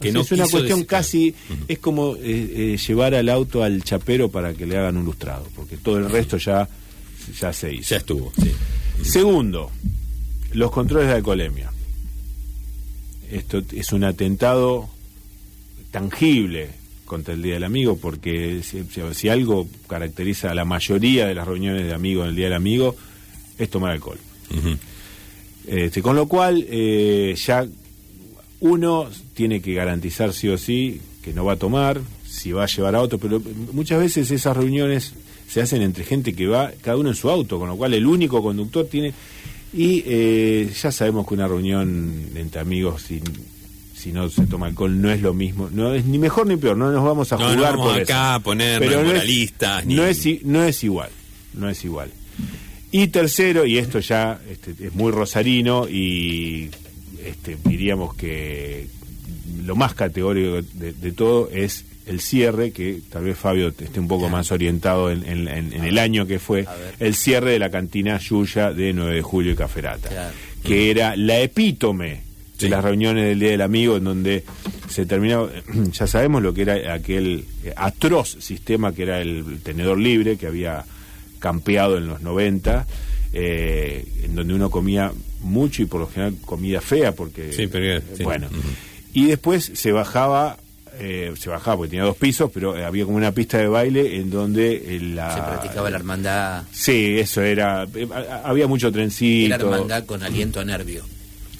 Que o sea, no es una cuestión decir- casi, es como eh, eh, llevar al auto al chapero para que le hagan un lustrado, porque todo el resto ya, ya se hizo. Ya estuvo, sí. Segundo, los controles de alcoholemia. Esto es un atentado tangible contra el Día del Amigo, porque si, algo caracteriza a la mayoría de las reuniones de amigos en el Día del Amigo, es tomar alcohol. Este, con lo cual, eh, ya uno tiene que garantizar sí o sí que no va a tomar, si va a llevar a otro, pero muchas veces esas reuniones se hacen entre gente que va cada uno en su auto, con lo cual el único conductor tiene... Y eh, ya sabemos que una reunión entre amigos sin, si no se toma alcohol no es lo mismo, no es ni mejor ni peor, no nos vamos a No, no jugar vamos por acá eso. a ponernos Pero no es- moralistas, ni- no es no es igual, no es igual. Y tercero, y esto ya este, es muy rosarino y este, diríamos que lo más categórico de, de todo es el cierre, que tal vez Fabio esté un poco más orientado en, en- en- en el año que fue, el cierre de la cantina Yuya de 9 de julio y Caferata, Claro. que era la epítome de Sí. las reuniones del Día del Amigo, en donde se terminaba, ya sabemos lo que era aquel eh, atroz sistema que era el tenedor libre, que había campeado en los 90, eh, en donde uno comía mucho y por lo general comida fea, porque... Sí, pero, sí. Bueno, y después se bajaba... eh, se bajaba porque tenía dos pisos, pero eh, había como una pista de baile en donde eh, la... Se practicaba la hermandad, Sí, eso era. Había mucho trencito. la hermandad con aliento a nervio.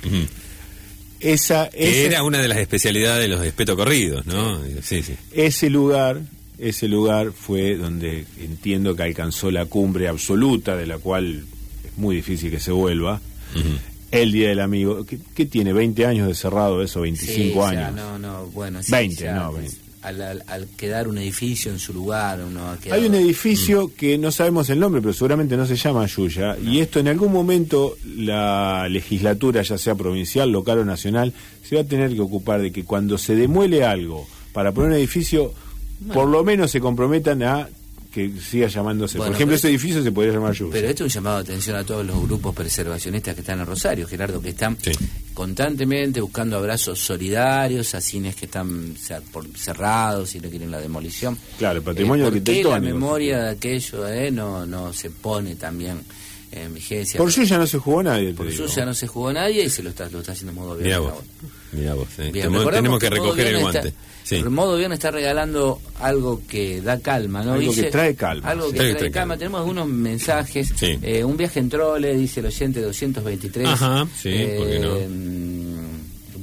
Ujú. Esa, era una de las especialidades de los espeto corridos, ¿no? Sí, sí. ese lugar, ese lugar fue donde entiendo que alcanzó la cumbre absoluta, de la cual es muy difícil que se vuelva. Ujú. El Día del Amigo. ¿Qué, qué tiene? ¿20 años de cerrado eso? ¿25 Sí, ya, años? no, no, bueno, sí, 20, ya, no, 20. Al, al- al quedar un edificio en su lugar, uno ha quedado- Hay un edificio Mm. que no sabemos el nombre, pero seguramente no se llama Yuya. Y esto en algún momento la legislatura, ya sea provincial, local o nacional, se va a tener que ocupar de que cuando se demuele algo para poner un edificio, por lo menos se comprometan a que siga llamándose. Bueno, por ejemplo, ese edificio se podría llamar Yuya. Pero esto es un llamado de atención a todos los grupos preservacionistas que están en Rosario, Gerardo, que están Sí. constantemente buscando abrazos solidarios a cines que están cerrados y no quieren la demolición. Claro, el patrimonio Eh, ¿por qué la memoria de aquello eh, no, no se pone también en vigencia? por Yuya no se jugó nadie. Por digo. eso ya no se jugó nadie y se lo está, lo está haciendo modo Mirá bien. vos. Mirá vos. eh. Bien, Tenemos, que recoger el guante. está- Sí. Modo Bien está regalando algo que da calma, ¿no? Algo que trae calma, Algo sí. que Trae- calma. calma. Tenemos algunos mensajes. Sí. Eh, un viaje en trole, dice el oyente 223. Ajá, sí, ¿por qué no?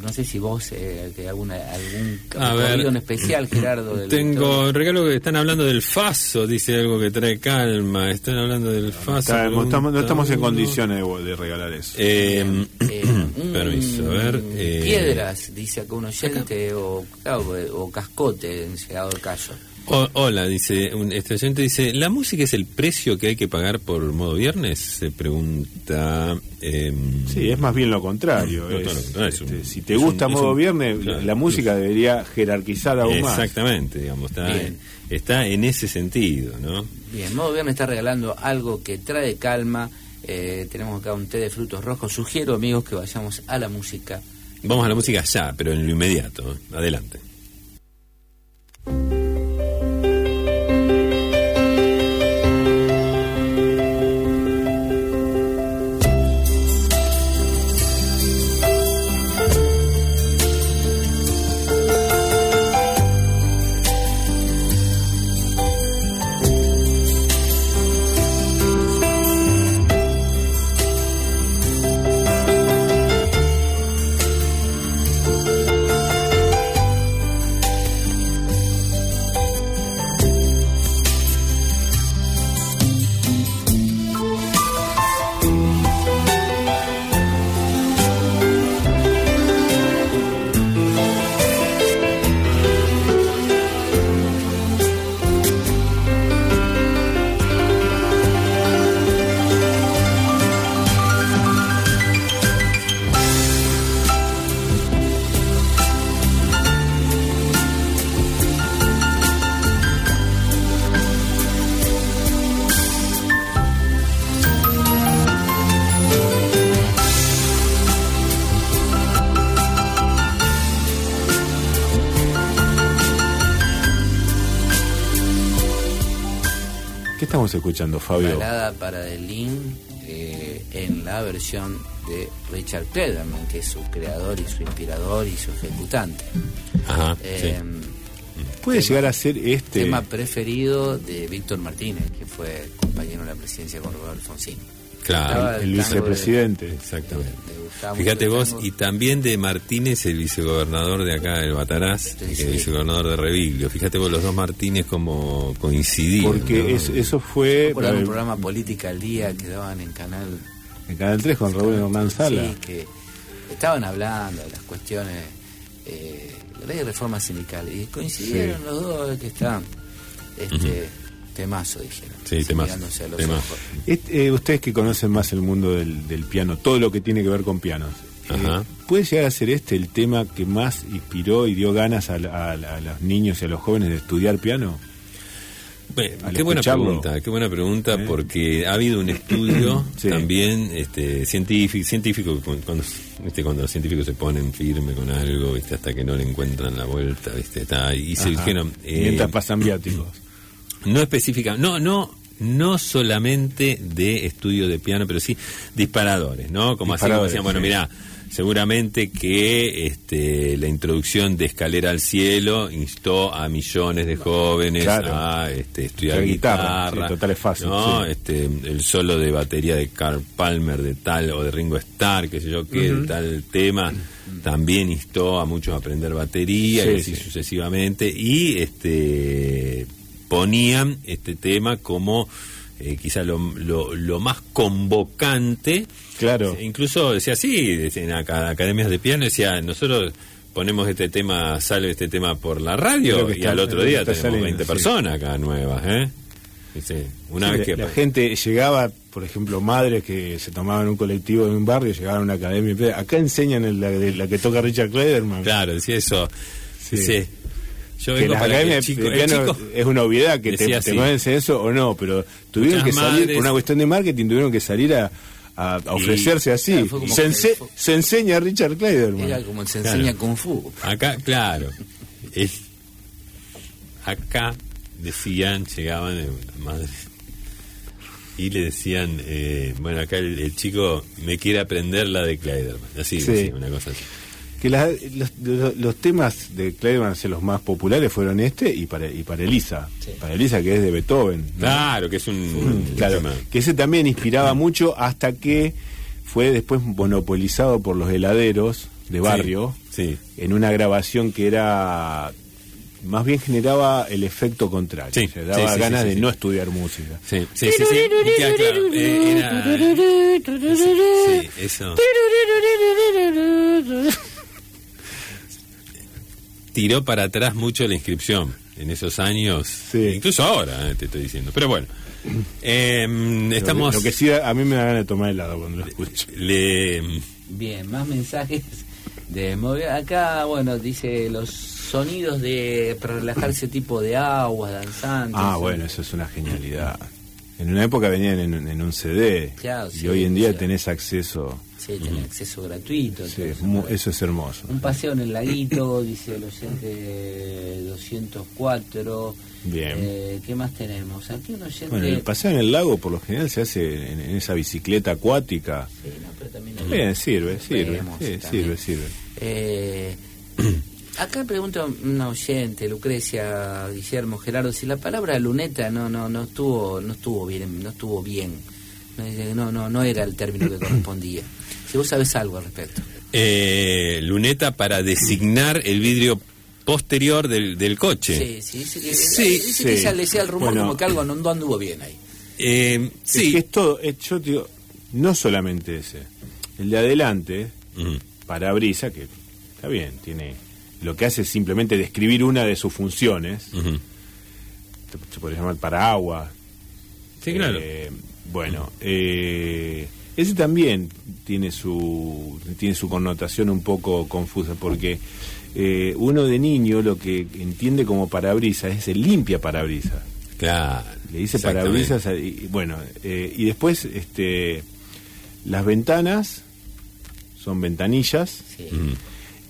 No sé si vos, eh, que alguna, algún recorrido en especial, Gerardo. del Tengo trole. regalo que están hablando del faso, dice algo que trae calma. Están hablando del faso. No, estamos, no estamos en condiciones de, de regalar eso. Eh, Eh, un- permiso, a ver. eh, piedras, dice acá un oyente, o, claro, o cascote en llegado el caso. O- hola, dice, un, este oyente dice, ¿la música es el precio que hay que pagar por modo viernes? Se pregunta... eh, Sí, es más bien lo contrario. No, es, es este, un- si te gusta un- modo un- viernes, claro, la música plus. debería jerarquizar aún más. Exactamente, digamos, está, Bien. está en ese sentido, ¿no? Bien, Modo Viernes está regalando algo que trae calma. Eh, tenemos acá un té de frutos rojos. Sugiero, amigos, que vayamos a la música. Vamos a la música ya, pero en lo inmediato. ¿eh? Adelante. Estamos escuchando, Fabio? Balada para Delin eh, en la versión de Richard Clayderman, que es su creador y su inspirador y su ejecutante. Ajá, Eh, Puede tema- llegar a ser este. Tema preferido de Víctor Martínez, que fue compañero de la presidencia con Roberto Alfonsín. Claro. El de- vicepresidente. Exactamente. Fíjate el vos, y también de Martínez, el vicegobernador de acá, el Batarás, Sí, sí. vicegobernador de Reviglio. Fíjate vos, los dos Martínez como coincidían. Porque ¿no? es- eso fue Por un eh, programa Política al Día que daban en Canal en Canal 3 con Raúl Hernán Sala. Sí, que estaban hablando de las cuestiones eh, ley de reforma sindical. Y coincidieron los dos que estaban, este, temazo, dijeron. Sí, temazo, mirándose a los temazo. ojos. Este, eh, ustedes que conocen más el mundo del, del piano, todo lo que tiene que ver con pianos, eh, Ajá. ¿puede llegar a ser este el tema que más inspiró y dio ganas a, la- a los niños y a los jóvenes de estudiar piano? Bueno, qué buena pregunta, qué buena pregunta, ¿Eh? porque ha habido un estudio Sí. también este, científico, científico cu- cuando, los científicos se ponen firme con algo, ¿viste? hasta que no le encuentran la vuelta, ¿viste? Está, y se dijeron, eh, Mientras pasan viáticos. No específica, no, no, no solamente de estudio de piano, pero sí disparadores, ¿no? Como así como Disparadores, decían, bueno, sí. mira, seguramente que este, la introducción de Escalera al Cielo instó a millones de jóvenes Claro. a este, estudiar guitarra, guitarra, sí, total es fácil, ¿no? sí. Este, el solo de batería de Carl Palmer de tal o de Ringo Starr, qué sé yo qué, de tal tema, también instó a muchos a aprender batería y Sí, así sí. sucesivamente y este ponían este tema como eh, quizá lo, lo, lo más convocante Claro. Eh, incluso decía así en aca- academias de piano decía nosotros ponemos este tema sale este tema por la radio y está- al otro día tenemos saliendo, 20 sí. personas acá nuevas ¿eh? Una Sí, vez que la, la gente llegaba, por ejemplo, madres que se tomaban un colectivo de un barrio, llegaban a una academia. Acá enseñan el- la, la que toca Richard Clayderman. claro decía eso Sí. Yo que las para que chico, chico- es una obviedad que te, te convencen eso o no, pero tuvieron Muchas que salir, madres- por una cuestión de marketing, tuvieron que salir a, a- a ofrecerse así. Claro, se, ense- se enseña a Richard Clayderman. Era como se Claro. enseña Kung Fu. Acá, claro. Es- acá decían, llegaban eh, las madres y le decían, eh, bueno, acá el, el chico me quiere aprender la de Kleiderman. Así, Sí. así, una cosa así. Que la- los, los- los temas de Clayderman, los más populares fueron este y para, y para Elisa. Sí. Para Elisa, que es de Beethoven. ¿no? Claro, que es un, Claro, tema. que ese también inspiraba mucho hasta que fue después monopolizado por los heladeros de barrio Sí, en una grabación que era más bien generaba el efecto contrario, Sí, o sea, daba sí, ganas sí, de sí. no estudiar música. sí, sí, sí, sí, ya, claro, eh, era- eso. Tiró para atrás mucho la inscripción en esos años, Sí. incluso ahora, eh, te estoy diciendo. Pero bueno, em, estamos... Lo que, lo que sí a mí me da ganas de tomar helado cuando lo escucho. le Bien, más mensajes de mover. Acá, bueno, dice los sonidos de para relajarse tipo de aguas, danzantes. Ah, bueno, eso es una genialidad. En una época venían en, en un CD Claro, y sí, hoy en día sí. tenés acceso. Sí, tiene acceso gratuito. Sí, es eso. es hermoso. Un paseo en el laguito, dice el oyente 204. Bien. Eh, ¿Qué más tenemos? Aquí un oyente... Bueno, el paseo en el lago por lo general se hace en, en esa bicicleta acuática. Sí, no, pero también Bien, sirve, sirve, sirve, sirve. Eh, acá pregunta una oyente, Lucrecia, Guillermo, Gerardo, si la palabra luneta no no no estuvo no estuvo bien, no estuvo bien, no no no era el término que correspondía. Si vos sabés algo al respecto. eh, luneta para designar el vidrio posterior del, del coche. Sí, sí, que, Sí, dice que sí. ya le decía el rumor Bueno. como que algo no, no anduvo bien ahí. Eh, Es sí. que es todo, es- yo te digo, no solamente ese. El de adelante, Ujú. parabrisa, que está bien, tiene lo que hace es simplemente describir una de sus funciones. Se puede llamar paraguas. Sí, claro. Eh, bueno, eh, ese también tiene su tiene su connotación un poco confusa porque eh, uno de niño lo que entiende como parabrisas es el limpia parabrisas. claro. Le dice parabrisas y, bueno eh, y después este las ventanas son ventanillas Sí.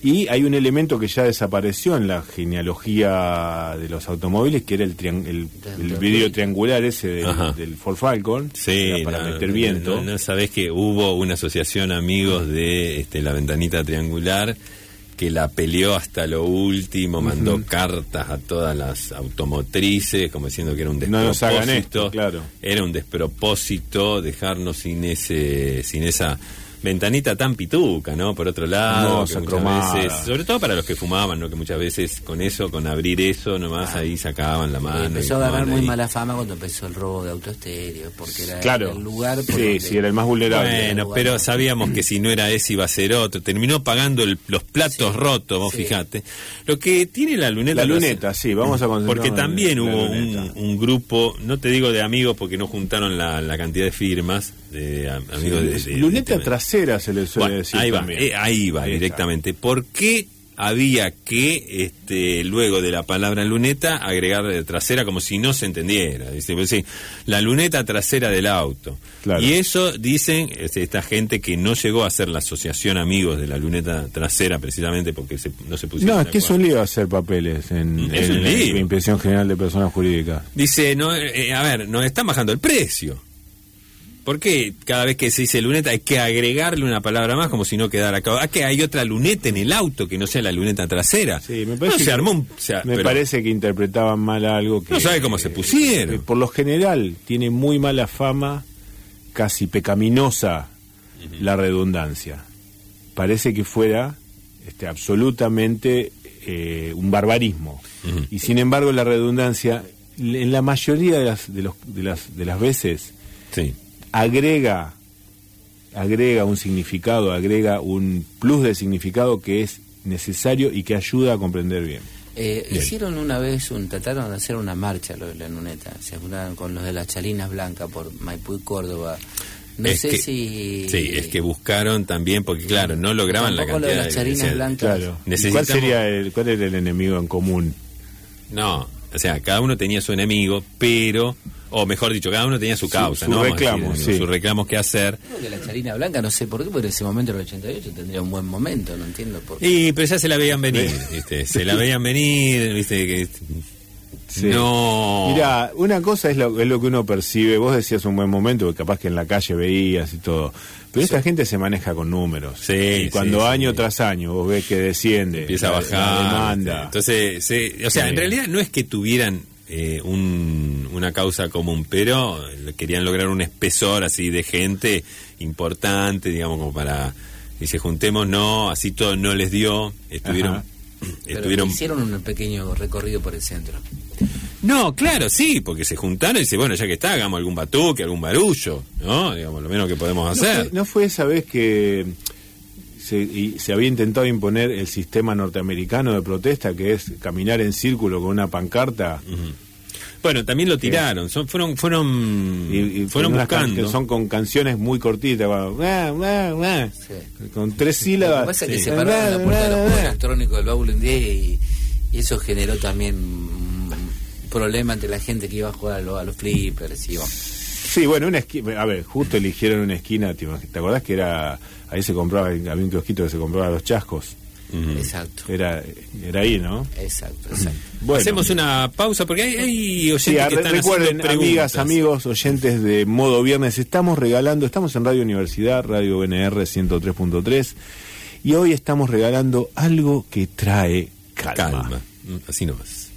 Y hay un elemento que ya desapareció en la genealogía de los automóviles, que era el, el, el vidrio triangular ese del, del Ford Falcon, Sí, para no, meter no, viento. No, no sabés que hubo una asociación amigos de este, la ventanita triangular que la peleó hasta lo último, mandó cartas a todas las automotrices, como diciendo que era un No despropósito. nos hagan esto, claro. Era un despropósito dejarnos sin ese, sin esa ventanita tan pituca, ¿no? Por otro lado, que muchas veces, sobre todo para los que fumaban, ¿no? Que muchas veces con eso, con abrir eso, nomás ahí sacaban la mano. y empezó a fumaban muy ahí. mala fama cuando empezó el robo de autoestéreos, porque era Claro. el lugar por Sí, donde- sí, era el más vulnerable. Bueno, pero sabíamos que si no era ese iba a ser otro. Terminó pagando el- los platos Sí, rotos, vos sí. fijate. Lo que tiene la luneta. La hace- luneta, sí, vamos a Porque también hubo un, un grupo, no te digo de amigos porque no juntaron la, la cantidad de firmas, de a- amigos de, de- luneta de- trasera se le suele Bueno, decir ahí va, eh, ahí va Ahí está. directamente. ¿Por qué había que, este, luego de la palabra luneta, agregar trasera como si no se entendiera? Dice, pues sí, la luneta trasera del auto. Claro. Y eso dicen este, esta gente que no llegó a ser la asociación amigos de la luneta trasera precisamente porque se- no se pusieron. No, es que es acuerdo. un lío hacer papeles en, Es en un la. Impresión General de Personas Jurídicas. Dice, no, eh, a ver, nos están bajando el precio. ¿Por qué cada vez que se dice luneta hay que agregarle una palabra más como si no quedara acá? ¿A que hay otra luneta en el auto que no sea la luneta trasera? Sí, me parece no, se que- armó un... o sea, Me pero- parece que interpretaban mal algo que... No sabe cómo se pusieron. que por lo general tiene muy mala fama, casi pecaminosa, la redundancia. Parece que fuera este, absolutamente eh, un barbarismo. Y sin embargo la redundancia, en la mayoría de las, de los, de las, de las veces, Sí. Agrega agrega un significado, agrega un plus de significado que es necesario y que ayuda a comprender bien. Eh, Bien. hicieron una vez, un, trataron de hacer una marcha lo de la luneta, se juntaron con los de las chalinas blancas por Maipú y Córdoba. No Es sé que- si... Sí, es que buscaron también, porque claro, no lograban la Tampoco lo cantidad de las charinas decían, blancas. Claro. ¿Y ¿Cuál Necesitamos- sería el, cuál era el enemigo en común? No, o sea, cada uno tenía su enemigo, pero, o mejor dicho, cada uno tenía su Su- causa, su ¿no? Vamos a reclamo, decir, sí. Sus reclamos que hacer. Creo que la charina blanca, no sé por qué, porque en ese momento, en el 88, tendría un buen momento, no entiendo por qué. Y, pero ya se la veían venir, ¿viste? Se la veían venir, ¿viste? Que, Sí. No. Mira, una cosa es lo, es lo que uno percibe. Vos decías un buen momento, porque capaz que en la calle veías y todo. Pero esta gente se maneja con números. Sí, y cuando sí, año sí. tras año vos ves que desciende, empieza a bajar. la demanda. Entonces, se- o sea, Sí. en realidad no es que tuvieran eh, un- una causa común, pero querían lograr un espesor así de gente importante, digamos, como para. Dice, juntemos, no, así todo no les dio. Estuvieron. Ajá. Pero Estuvieron hicieron un pequeño recorrido por el centro. No, claro, sí, porque se juntaron y dice, bueno, ya que está, hagamos algún batuque, algún barullo, ¿no? Digamos, lo menos que podemos ¿No hacer. fue, no fue esa vez que se, y se había intentado imponer el sistema norteamericano de protesta, que es caminar en círculo con una pancarta? Bueno, también lo tiraron, son, fueron, fueron, Y, y fueron buscando. que son con canciones muy cortitas, con tres Lo sílabas. que pasa es que Sí. se pararon en la puerta de los juegos electrónicos del baúl en 10 y, y eso generó también un problema entre la gente que iba a jugar a, lo- a los flippers y bueno, Sí, bueno, una esquina, a ver, justo eligieron una esquina, ¿te, acordás que era, ahí se compraba, había un kiosquito que se compraba los chascos? Exacto, Era, era ahí, ¿no? exacto, exacto. Bueno. Hacemos una pausa porque hay, hay oyentes Sí, que están recuerden, amigas, amigos, oyentes de Modo Viernes, estamos regalando, estamos en Radio Universidad, Radio BNR 103.3, y hoy estamos regalando algo que trae calma. Calma, Mm, así nomás.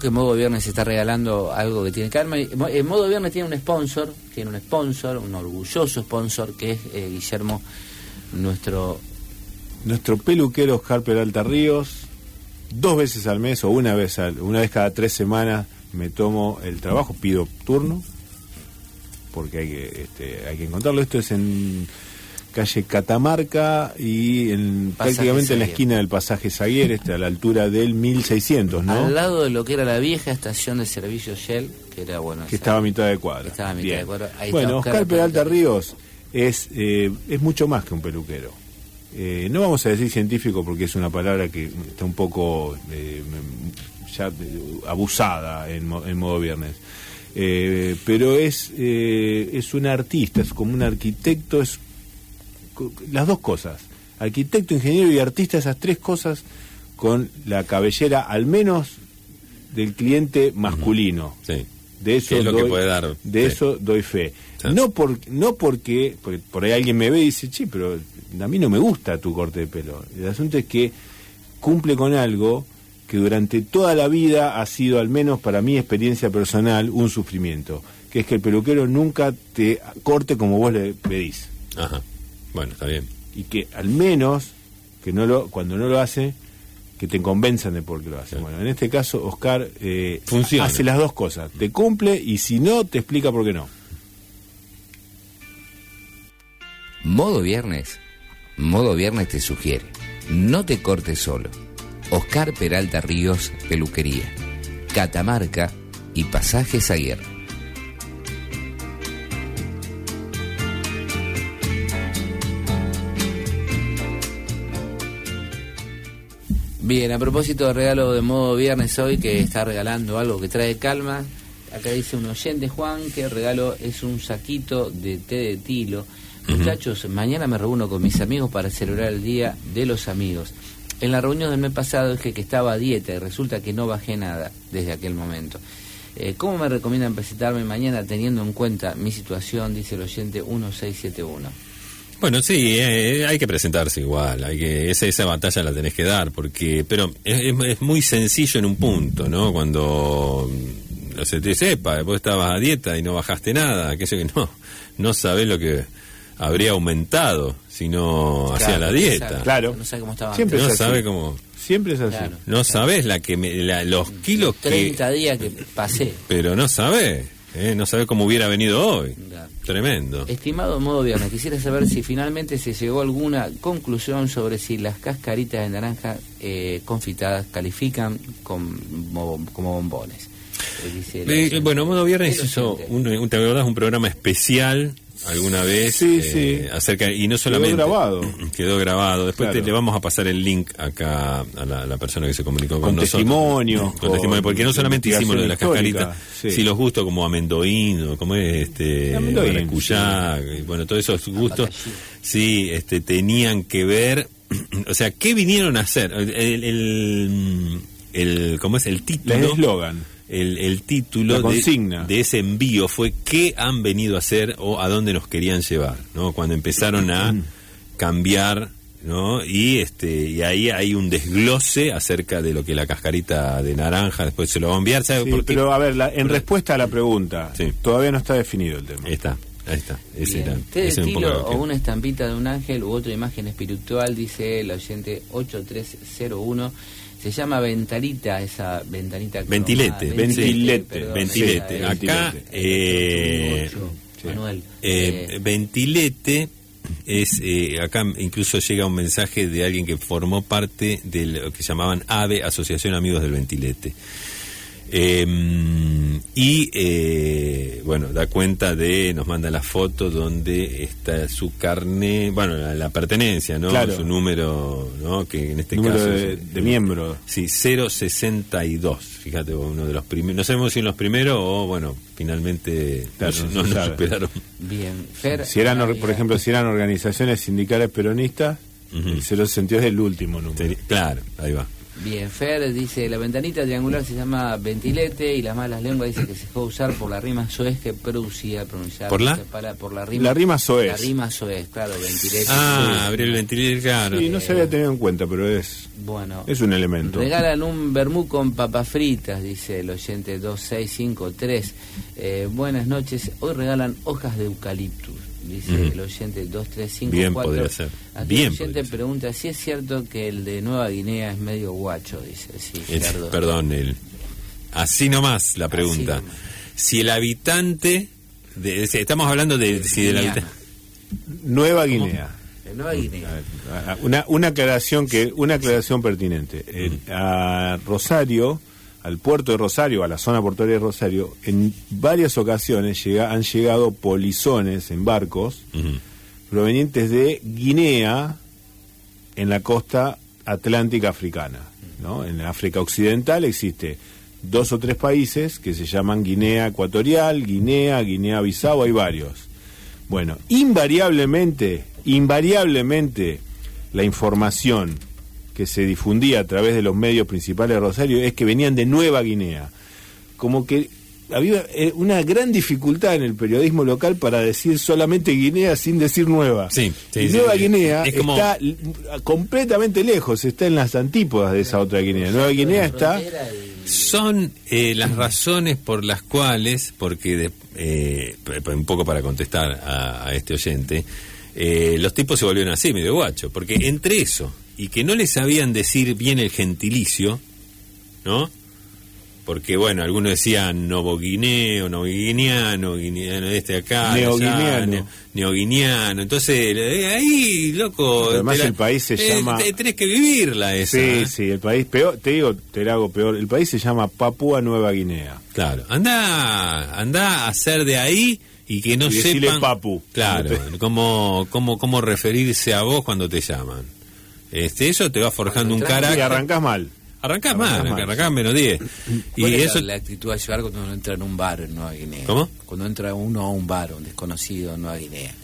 Que Modo Viernes está regalando algo que tiene Mo- eh, Modo Viernes tiene un sponsor, tiene un sponsor, un orgulloso sponsor que es eh, Guillermo, nuestro Nuestro peluquero Oscar Peralta Ríos, dos veces al mes o una vez, una vez cada tres semanas me tomo el trabajo, pido turno, porque hay que, este, hay que encontrarlo. Esto es en calle Catamarca y en, prácticamente en la esquina del pasaje Zaguer, este, a la altura del 1600, ¿no? Al lado de lo que era la vieja estación de servicio Shell, que era bueno. que estaba a mitad de cuadra. Que estaba a mitad Bien. de cuadra. Ahí Bueno, Oscar, Oscar Peralta Ríos es, eh, es mucho más que un peluquero. Eh, no vamos a decir científico porque es una palabra que está un poco eh, ya abusada en, en modo viernes. Eh, pero es, eh, es un artista, es como un arquitecto, es las dos cosas. Arquitecto, ingeniero y artista, esas tres cosas con la cabellera al menos del cliente masculino. Sí. De eso Que es lo que doy, puede dar de eso doy fe. Sí. No por no porque, porque por ahí alguien me ve y dice, "Sí, pero a mí no me gusta tu corte de pelo." El asunto es que cumple con algo que durante toda la vida ha sido al menos para mi experiencia personal un sufrimiento, que es que el peluquero nunca te corte como vos le pedís Ajá. Bueno, está bien. y que al menos que no lo cuando no lo hace que te convenzan de por qué lo hace. Sí. Bueno, en este caso Oscar eh, Funciona. hace las dos cosas, te cumple y si no te explica por qué no. Modo Viernes. Modo Viernes te sugiere. No te cortes solo. Oscar Peralta Ríos, Peluquería. Catamarca y Pasaje Zaguer. Bien, a propósito de regalo de modo viernes hoy, que está regalando algo que trae calma, acá dice un oyente, Juan, que el regalo es un saquito de té de tilo. Muchachos, mañana me reúno con mis amigos para celebrar el Día de los Amigos. En la reunión del mes pasado dije que estaba a dieta y resulta que no bajé nada desde aquel momento. Eh, ¿Cómo me recomiendan presentarme mañana teniendo en cuenta mi situación? Dice el oyente 1671. Bueno, sí, eh, hay que presentarse igual, hay que esa, esa batalla la tenés que dar, porque, pero es, muy sencillo en un punto, ¿no? Cuando mm, no se te sepa, vos estabas a dieta y no bajaste nada, aquello que no, no sabés lo que habría aumentado si no hacía Claro, la dieta. Claro. No sabe cómo estaba Siempre antes. No es así. sabe cómo, Siempre es así. Claro. no sabés la que me- la- los kilos que, 30 días que pasé. pero no sabés, ¿eh? no sabés cómo hubiera venido hoy. Claro. Tremendo. Estimado modo viernes, quisiera saber si finalmente se llegó a alguna conclusión sobre si las cascaritas de naranja eh, confitadas califican como, como bombones. Eh, Eh, bueno, Modo Viernes hizo un, un- ¿te acordás? un programa especial alguna vez Sí, eh, sí. acerca y no solamente grabado. quedó grabado después Claro. te, le vamos a pasar el link acá a la, la persona que se comunicó con, Con nosotros testimonios, con, con testimonio porque no solamente hicimos lo de las cascaritas sí. si los gustos como amendoíno como es este Amendoín, maracuyá, y bueno todos esos gustos sí este tenían que ver o sea qué vinieron a hacer el el, el, el- cómo es el El título eslogan. el, el título La de, consigna. de ese envío fue qué han venido a hacer o a dónde nos querían llevar, ¿no? Cuando empezaron a cambiar, ¿no? Y este y ahí hay un desglose acerca de lo que la cascarita de naranja después se lo va a enviar, ¿sabe Sí, por qué? pero a ver, la- en respuesta a la pregunta, Sí. todavía no está definido el tema. Ahí está, ahí está. Ese era, Té de ese era un o una estampita de un ángel u otra imagen espiritual, dice el oyente 8301. Se llama ventanita, esa ventanita. cromada. Ventilete, ventilete, perdón, ventilete. esa Acá, eh, 8, Manuel. Eh, Eh, ventilete es eh, acá incluso llega un mensaje de alguien que formó parte de lo que llamaban AVE Asociación Amigos del Ventilete Eh, y eh, bueno da cuenta de nos manda la foto donde está su carne bueno la, la pertenencia no Claro. su número no que en este Número caso de, es- de miembro. Sí, 062. Fíjate, uno de los primeros. No sabemos si en los primeros o, bueno, finalmente Claro, no, no no se nos superaron. Bien, Fer. Si eran, or- por ejemplo, si eran organizaciones sindicales peronistas, Ujú. el 062 es el último número. Claro, ahí va. Bien, Fer dice, la ventanita triangular se llama ventilete y las malas lenguas dice que se dejó usar por la rima soez que producía, pronunciar. ¿Por la? Para, por la rima. La rima soez. La rima soez, claro, ventilete. Ah, abrir el ventilador, claro. Sí, no se había tenido en cuenta, pero es, Bueno. es un elemento. Regalan un vermú con papas fritas, dice el oyente 2653. Eh, buenas noches. Hoy regalan hojas de eucaliptus. Dice el oyente 2354. Bien podría ser. Aquí Bien el oyente podría ser. pregunta si es cierto que el de Nueva Guinea es medio guacho, dice. Sí, Es- perdón, el, así nomás la pregunta. nomás. Si el habitante, de, estamos hablando de si del Guinea. habitante... Nueva Guinea. Nueva Guinea. A ver, Una, una aclaración que una aclaración pertinente. El- a Rosario, al puerto de Rosario, a la zona portuaria de Rosario, en varias ocasiones llega- han llegado polizones en barcos provenientes de Guinea en la costa atlántica africana. ¿no? En África Occidental existe dos o tres países que se llaman Guinea Ecuatorial, Guinea, Guinea-Bissau, hay varios. Bueno, invariablemente, invariablemente la información que se difundía a través de los medios principales de Rosario es que venían de Nueva Guinea. Como que había eh, una gran dificultad en el periodismo local para decir solamente Guinea sin decir Nueva. Sí, sí, y sí, Nueva sí. Guinea Es como- está completamente lejos, está en las antípodas de esa otra Guinea. Nueva Guinea está... Son eh, las razones por las cuales, porque de- eh, un poco para contestar a, a este oyente, eh, los tipos se volvieron así, medio guacho, porque entre eso y que no les sabían decir bien el gentilicio, ¿no? Porque, bueno, algunos decían novoguineo, novoguineano, guineano este acá, allá, Neoguineano. neo- neoguineano. Entonces, ahí, loco. Además la- el país se eh, llama- te- tenés que vivirla esa. Sí, ¿eh? sí, el país peor, te digo, te la hago peor, el país se llama Papúa Nueva Guinea. Claro, anda, anda a hacer de ahí y que no Y sepan. papu. Claro, cómo, cómo, cómo referirse a vos cuando te llaman. Este, eso te va forjando un entras Y carácter. arrancás mal. Arrancás arrancás mal, mal. arrancás menos 10. Y ¿Cuál es eso. la, la actitud a llevar cuando uno entra en un bar en Nueva Guinea? ¿Cómo? Cuando entra uno a un bar, un desconocido en Nueva Guinea.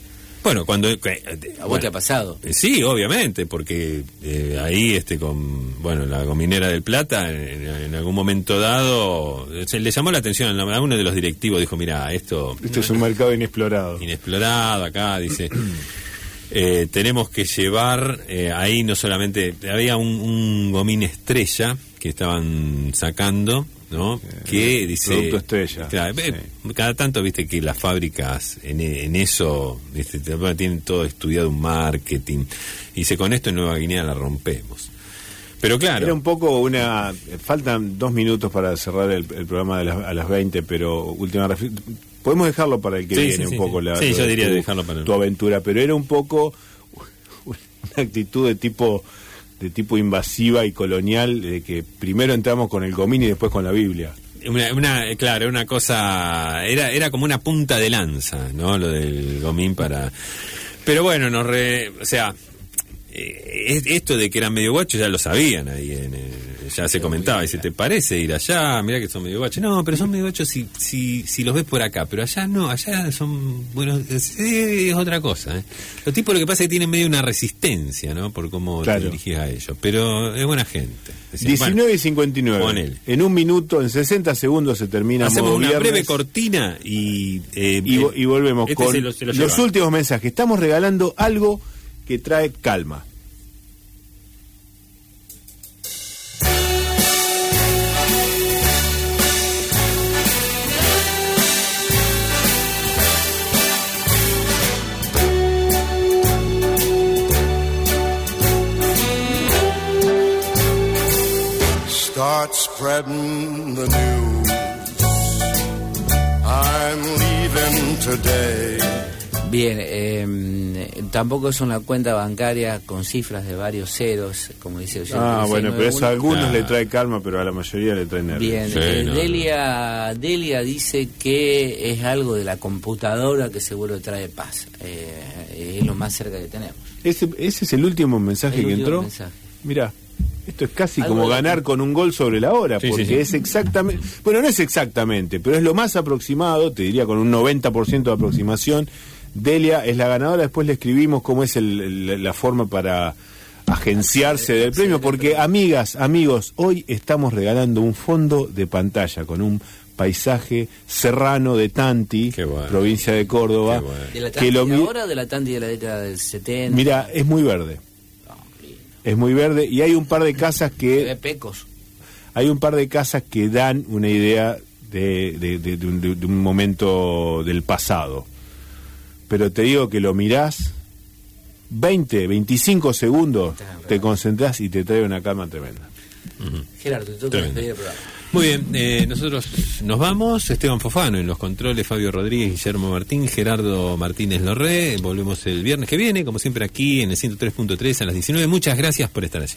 Bueno, cuando. que- ¿A vos bueno, te ha pasado? eh, Sí, obviamente, porque eh, ahí, este, con, bueno, la gominera del Plata, en, en algún momento dado, se le llamó la atención a uno de los directivos, dijo, mira, esto Esto es un mercado inexplorado. inexplorado acá, dice. Eh, tenemos que llevar eh, ahí no solamente había un, un gomín estrella que estaban sacando no que dice producto estrella, Claro, ve, cada tanto viste que las fábricas en, en eso tienen todo estudiado un marketing y dice con esto en Nueva Guinea la rompemos pero claro. Era un poco una... Faltan dos minutos para cerrar el, el programa de las- a las 20, pero última Podemos dejarlo para el que Sí, viene sí, un poco la, yo diría tu, dejarlo para el- tu aventura, pero era un poco una actitud de tipo de tipo invasiva y colonial, de que primero entramos con el gomín y después con la Biblia. Una, una, claro, una cosa, era, era como una punta de lanza, ¿no? Lo del gomín para... Pero bueno, nos re, o sea, eh, es- esto de que eran medio guachos ya lo sabían ahí, en, eh, ya se comentaba, y si te parece ir allá, mira que son medio guachos. No, pero son medio guachos si, si, si los ves por acá, pero allá no, allá son, bueno, es, es otra cosa. ¿eh? Los tipos lo que pasa es que tienen medio una resistencia, ¿no? Por cómo Claro. te dirigís a ellos, pero es buena gente. Decía, 19 bueno, y 59. ponele. En un minuto, en 60 segundos se termina Hacemos una Viernes. breve cortina y... eh, y, vo- y volvemos este con lo- lo los últimos mensajes. Estamos regalando algo que trae calma. Start spreading the news. I'm leaving today. Bien, eh, tampoco es una cuenta bancaria con cifras de varios ceros, como dice el Ah, bueno, pero eso a algunos Ah. le trae calma, pero a la mayoría le trae nervios. Bien, Sí, eh, no, Delia, Delia dice que es algo de la computadora que seguro trae paz. Eh, es lo más cerca que tenemos. Ese, ese es el último mensaje El que último entró. mensaje. Mira, esto es casi como ganar con un gol sobre la hora, Sí, porque sí. es exactamente, bueno, no es exactamente, pero es lo más aproximado, te diría con un 90% de aproximación. Delia es la ganadora, después le escribimos cómo es el- el- la forma para agenciarse del premio, porque amigas, amigos, hoy estamos regalando un fondo de pantalla con un paisaje serrano de Tanti, bueno. provincia de Córdoba, bueno. ¿De la que Tanti lo de ahora o de la Tanti de la década del 70? Mira, es muy verde. Es muy verde y hay un par de casas que pecos. hay un par de casas que dan una idea de, de- de- de un, de- de un momento del pasado. pero te digo que lo mirás 20, 25 segundos, te concentrás y te trae una calma tremenda. Gerardo, te el programa. Muy bien, eh, nosotros nos vamos. Esteban Fofano en los controles, Fabio Rodríguez, Guillermo Martín, Gerardo Martínez Lorré. Volvemos el viernes que viene, como siempre aquí en el 103.3 a las 19. Muchas gracias por estar allí.